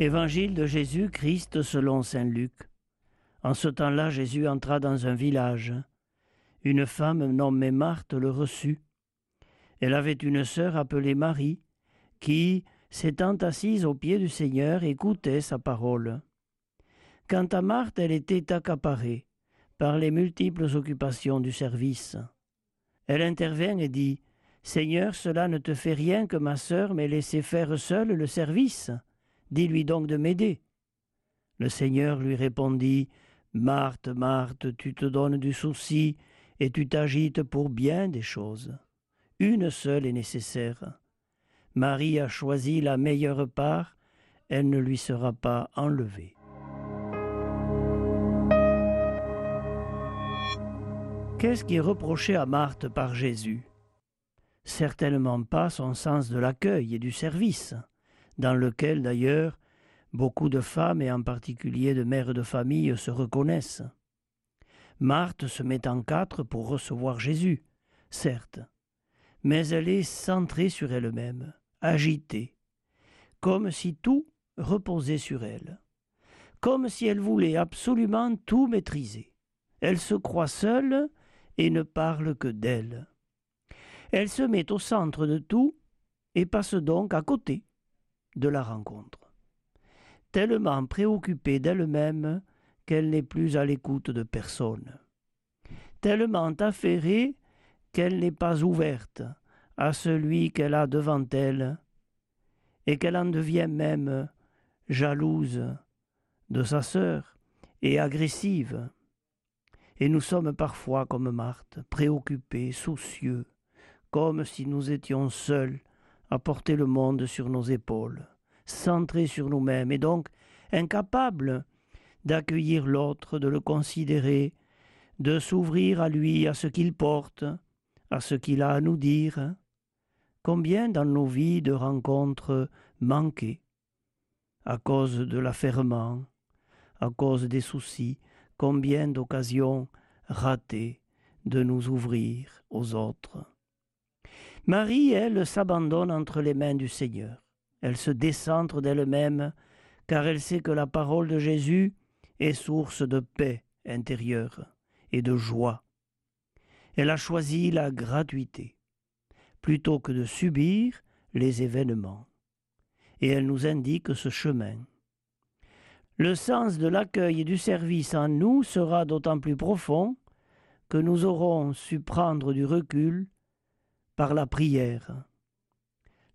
Évangile de Jésus-Christ selon Saint Luc. En ce temps-là, Jésus entra dans un village. Une femme nommée Marthe le reçut. Elle avait une sœur appelée Marie, qui, s'étant assise aux pieds du Seigneur, écoutait sa parole. Quant à Marthe, elle était accaparée par les multiples occupations du service. Elle intervint et dit Seigneur, cela ne te fait rien que ma sœur m'ait laissé faire seule le service. Dis-lui donc de m'aider. Le Seigneur lui répondit, Marthe, Marthe, tu te donnes du souci et tu t'agites pour bien des choses. Une seule est nécessaire. Marie a choisi la meilleure part, elle ne lui sera pas enlevée. Qu'est-ce qui est reproché à Marthe par Jésus? Certainement pas son sens de l'accueil et du service dans lequel d'ailleurs beaucoup de femmes et en particulier de mères de famille se reconnaissent. Marthe se met en quatre pour recevoir Jésus, certes, mais elle est centrée sur elle-même, agitée, comme si tout reposait sur elle, comme si elle voulait absolument tout maîtriser. Elle se croit seule et ne parle que d'elle. Elle se met au centre de tout et passe donc à côté de la rencontre. Tellement préoccupée d'elle-même qu'elle n'est plus à l'écoute de personne. Tellement affairée qu'elle n'est pas ouverte à celui qu'elle a devant elle et qu'elle en devient même jalouse de sa sœur et agressive. Et nous sommes parfois comme Marthe, préoccupés, soucieux, comme si nous étions seuls à porter le monde sur nos épaules, centrés sur nous-mêmes et donc incapables d'accueillir l'autre, de le considérer, de s'ouvrir à lui, à ce qu'il porte, à ce qu'il a à nous dire. Combien dans nos vies de rencontres manquées, à cause de l'affairement, à cause des soucis, combien d'occasions ratées de nous ouvrir aux autres. Marie, elle, s'abandonne entre les mains du Seigneur. Elle se décentre d'elle-même, car elle sait que la parole de Jésus est source de paix intérieure et de joie. Elle a choisi la gratuité, plutôt que de subir les événements. Et elle nous indique ce chemin. Le sens de l'accueil et du service en nous sera d'autant plus profond que nous aurons su prendre du recul par la prière.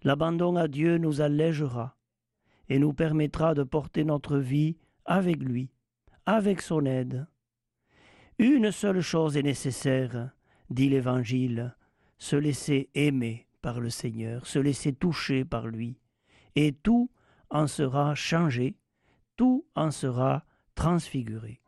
L'abandon à Dieu nous allégera et nous permettra de porter notre vie avec lui, avec son aide. Une seule chose est nécessaire, dit l'Évangile, se laisser aimer par le Seigneur, se laisser toucher par lui, et tout en sera changé, tout en sera transfiguré.